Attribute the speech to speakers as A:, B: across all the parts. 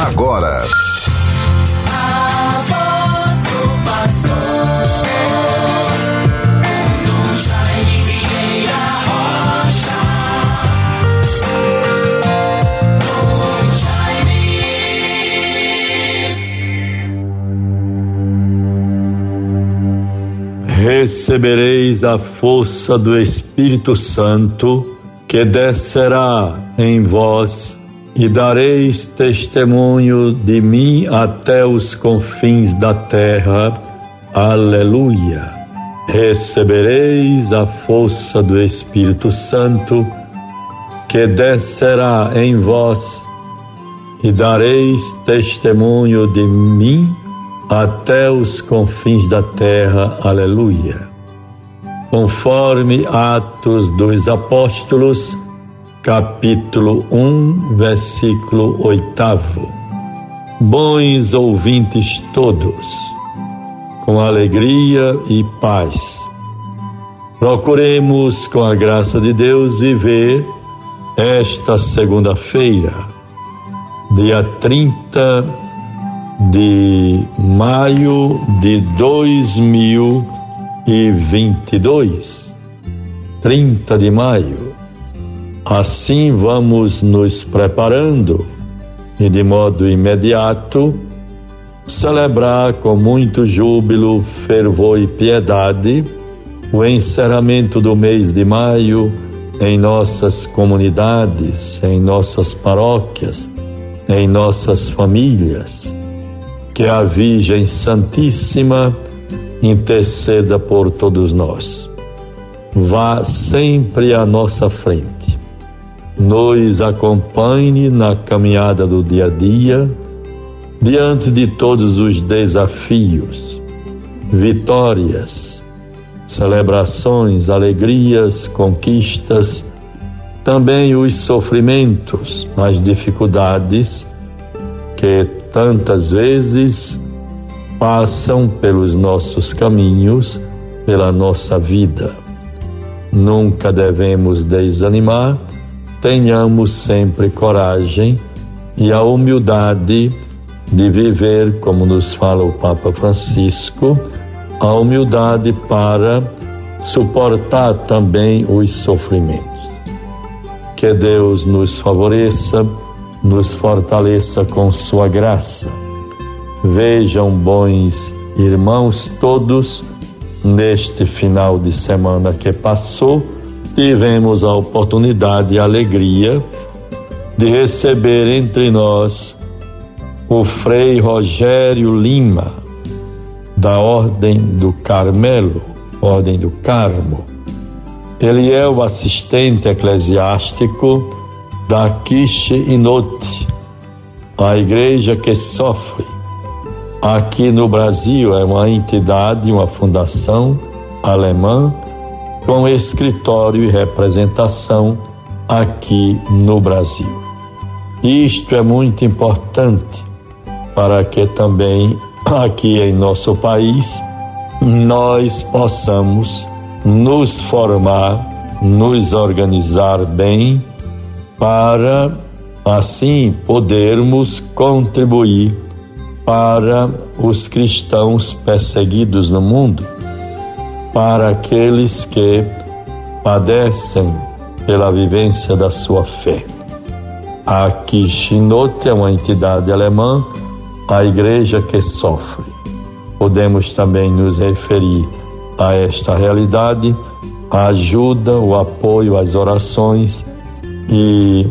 A: agora.
B: Recebereis a força do Espírito Santo que descerá em vós e dareis testemunho de mim até os confins da terra. Aleluia. Recebereis a força do Espírito Santo que descerá em vós e dareis testemunho de mim até os confins da terra. Aleluia. Conforme Atos dos Apóstolos, capítulo 1, versículo 8. Bons ouvintes todos, com alegria e paz. Procuremos, com a graça de Deus, viver esta segunda-feira, dia 30 de maio de 2022. 30 de maio. Assim vamos nos preparando e de modo imediato celebrar com muito júbilo, fervor e piedade o encerramento do mês de maio em nossas comunidades, em nossas paróquias, em nossas famílias que a Virgem Santíssima interceda por todos nós. Vá sempre à nossa frente, nos acompanhe na caminhada do dia a dia, diante de todos os desafios, vitórias, celebrações, alegrias, conquistas, também os sofrimentos, as dificuldades que tantas vezes passam pelos nossos caminhos, pela nossa vida. Nunca devemos desanimar, tenhamos sempre coragem e a humildade de viver, como nos fala o Papa Francisco, a humildade para suportar também os sofrimentos. Que Deus nos favoreça nos fortaleça com sua graça. Vejam, bons irmãos, todos, neste final de semana que passou, tivemos a oportunidade e a alegria de receber entre nós o Frei Rogério Lima, da Ordem do Carmelo, Ordem do Carmo. Ele é o assistente eclesiástico da Quiche Inote, a igreja que sofre. Aqui no Brasil é uma entidade, uma fundação alemã com escritório e representação aqui no Brasil. Isto é muito importante para que também aqui em nosso país nós possamos nos formar, nos organizar bem para assim podermos contribuir para os cristãos perseguidos no mundo, para aqueles que padecem pela vivência da sua fé. A Kishinot é uma entidade alemã, a igreja que sofre. Podemos também nos referir a esta realidade, a ajuda, o apoio, as orações e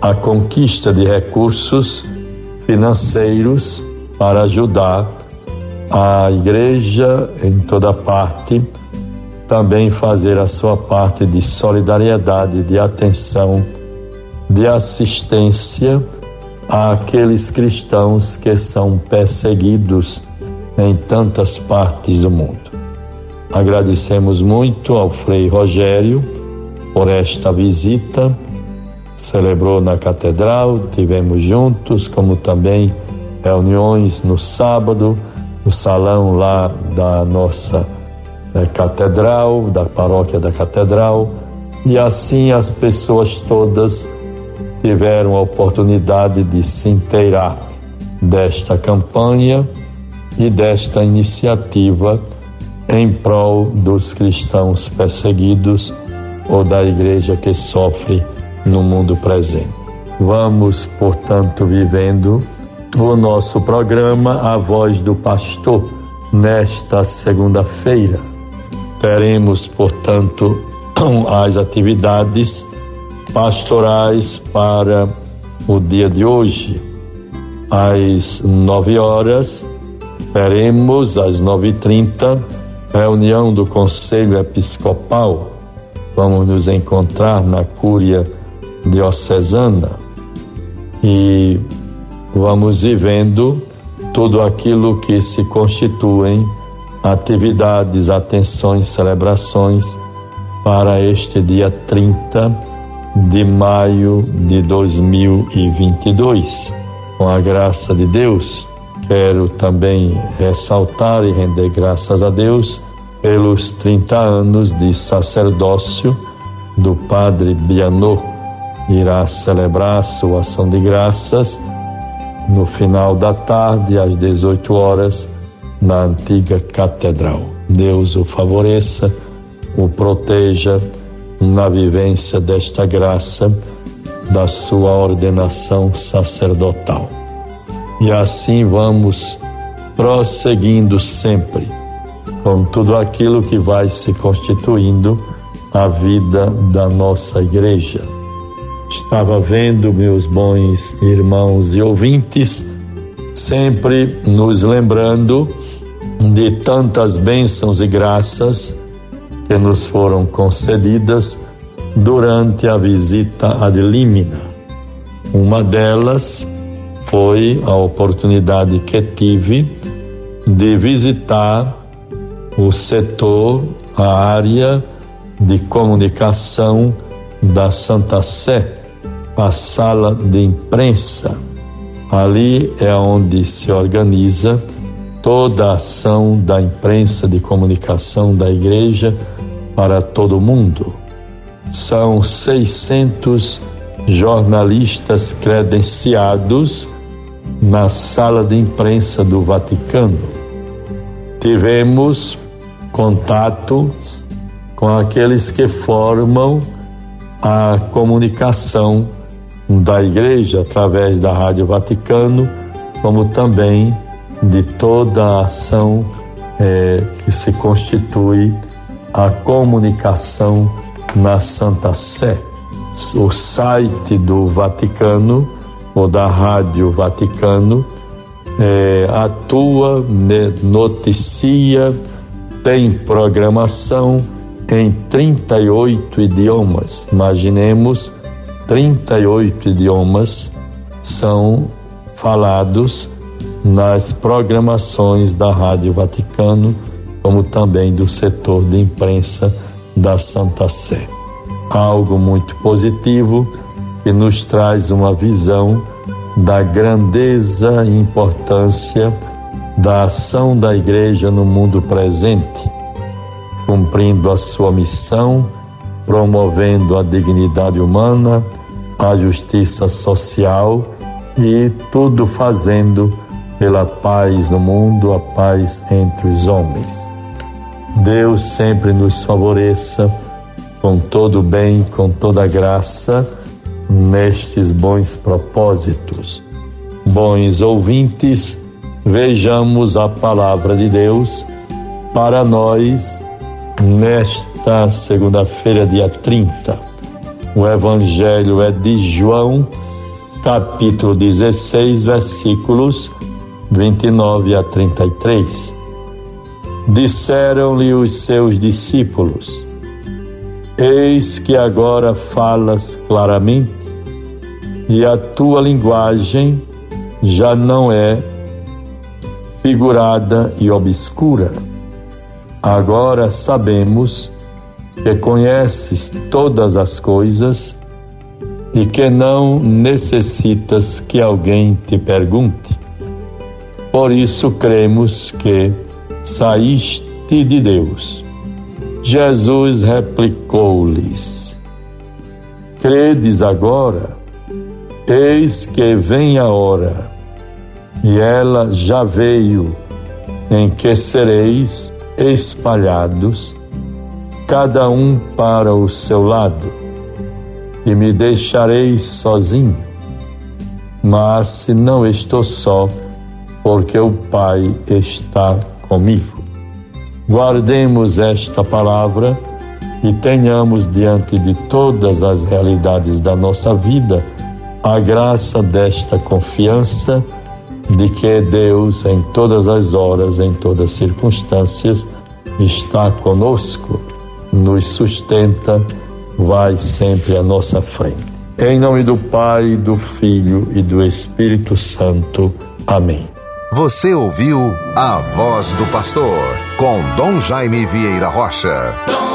B: a conquista de recursos financeiros para ajudar a igreja em toda parte também fazer a sua parte de solidariedade, de atenção, de assistência àqueles cristãos que são perseguidos em tantas partes do mundo. Agradecemos muito ao Frei Rogério por esta visita celebrou na catedral, tivemos juntos, como também reuniões no sábado, no salão lá da nossa né, catedral, da paróquia da catedral, e assim as pessoas todas tiveram a oportunidade de se inteirar desta campanha e desta iniciativa em prol dos cristãos perseguidos ou da igreja que sofre no mundo presente. Vamos, portanto, vivendo o nosso programa A Voz do Pastor nesta segunda-feira. Teremos, portanto, as atividades pastorais para o dia de hoje. Às nove horas, teremos às nove e trinta reunião do Conselho Episcopal. Vamos nos encontrar na Cúria Diocesana e vamos vivendo tudo aquilo que se constituem atividades, atenções, celebrações para este dia 30 de maio de 2022. Com a graça de Deus, quero também ressaltar e render graças a Deus pelos 30 anos de sacerdócio do Padre Bianot. Irá celebrar sua ação de graças no final da tarde, às 18 horas, na antiga catedral. Deus o favoreça, o proteja na vivência desta graça da sua ordenação sacerdotal. E assim vamos prosseguindo sempre com tudo aquilo que vai se constituindo a vida da nossa igreja. Estava vendo, meus bons irmãos e ouvintes, sempre nos lembrando de tantas bênçãos e graças que nos foram concedidas durante a visita ad limina. Uma delas foi a oportunidade que tive de visitar o setor, a área de comunicação da Santa Sé, a sala de imprensa. Ali é onde se organiza toda a ação da imprensa de comunicação da igreja para todo o mundo. São 600 jornalistas credenciados na sala de imprensa do Vaticano. Tivemos contato com aqueles que formam a comunicação da Igreja através da Rádio Vaticano, como também de toda a ação é, que se constitui a comunicação na Santa Sé. O site do Vaticano, ou da Rádio Vaticano, é, atua, noticia, tem programação em 38 idiomas. Imaginemos 38 idiomas são falados nas programações da Rádio Vaticano, como também do setor de imprensa da Santa Sé. Algo muito positivo que nos traz uma visão da grandeza e importância da ação da Igreja no mundo presente, cumprindo a sua missão, promovendo a dignidade humana, a justiça social e tudo fazendo pela paz no mundo, a paz entre os homens. Deus sempre nos favoreça com todo bem, com toda graça, nestes bons propósitos. Bons ouvintes, vejamos a palavra de Deus para nós nesta segunda-feira, dia 30. O Evangelho é de João, capítulo 16, versículos 29 a 33. Disseram-lhe os seus discípulos: Eis que agora falas claramente, e a tua linguagem já não é figurada e obscura. Agora sabemos que conheces todas as coisas e que não necessitas que alguém te pergunte. Por isso cremos que saíste de Deus. Jesus replicou-lhes: Credes agora? Eis que vem a hora, e ela já veio, em que sereis espalhados, cada um para o seu lado, e me deixareis sozinho. Mas não estou só, porque o Pai está comigo. Guardemos esta palavra e tenhamos diante de todas as realidades da nossa vida a graça desta confiança de que Deus, em todas as horas, em todas as circunstâncias, está conosco, nos sustenta, vai sempre à nossa frente. Em nome do Pai, do Filho e do Espírito Santo. Amém.
A: Você ouviu a voz do pastor com Dom Jaime Vieira Rocha.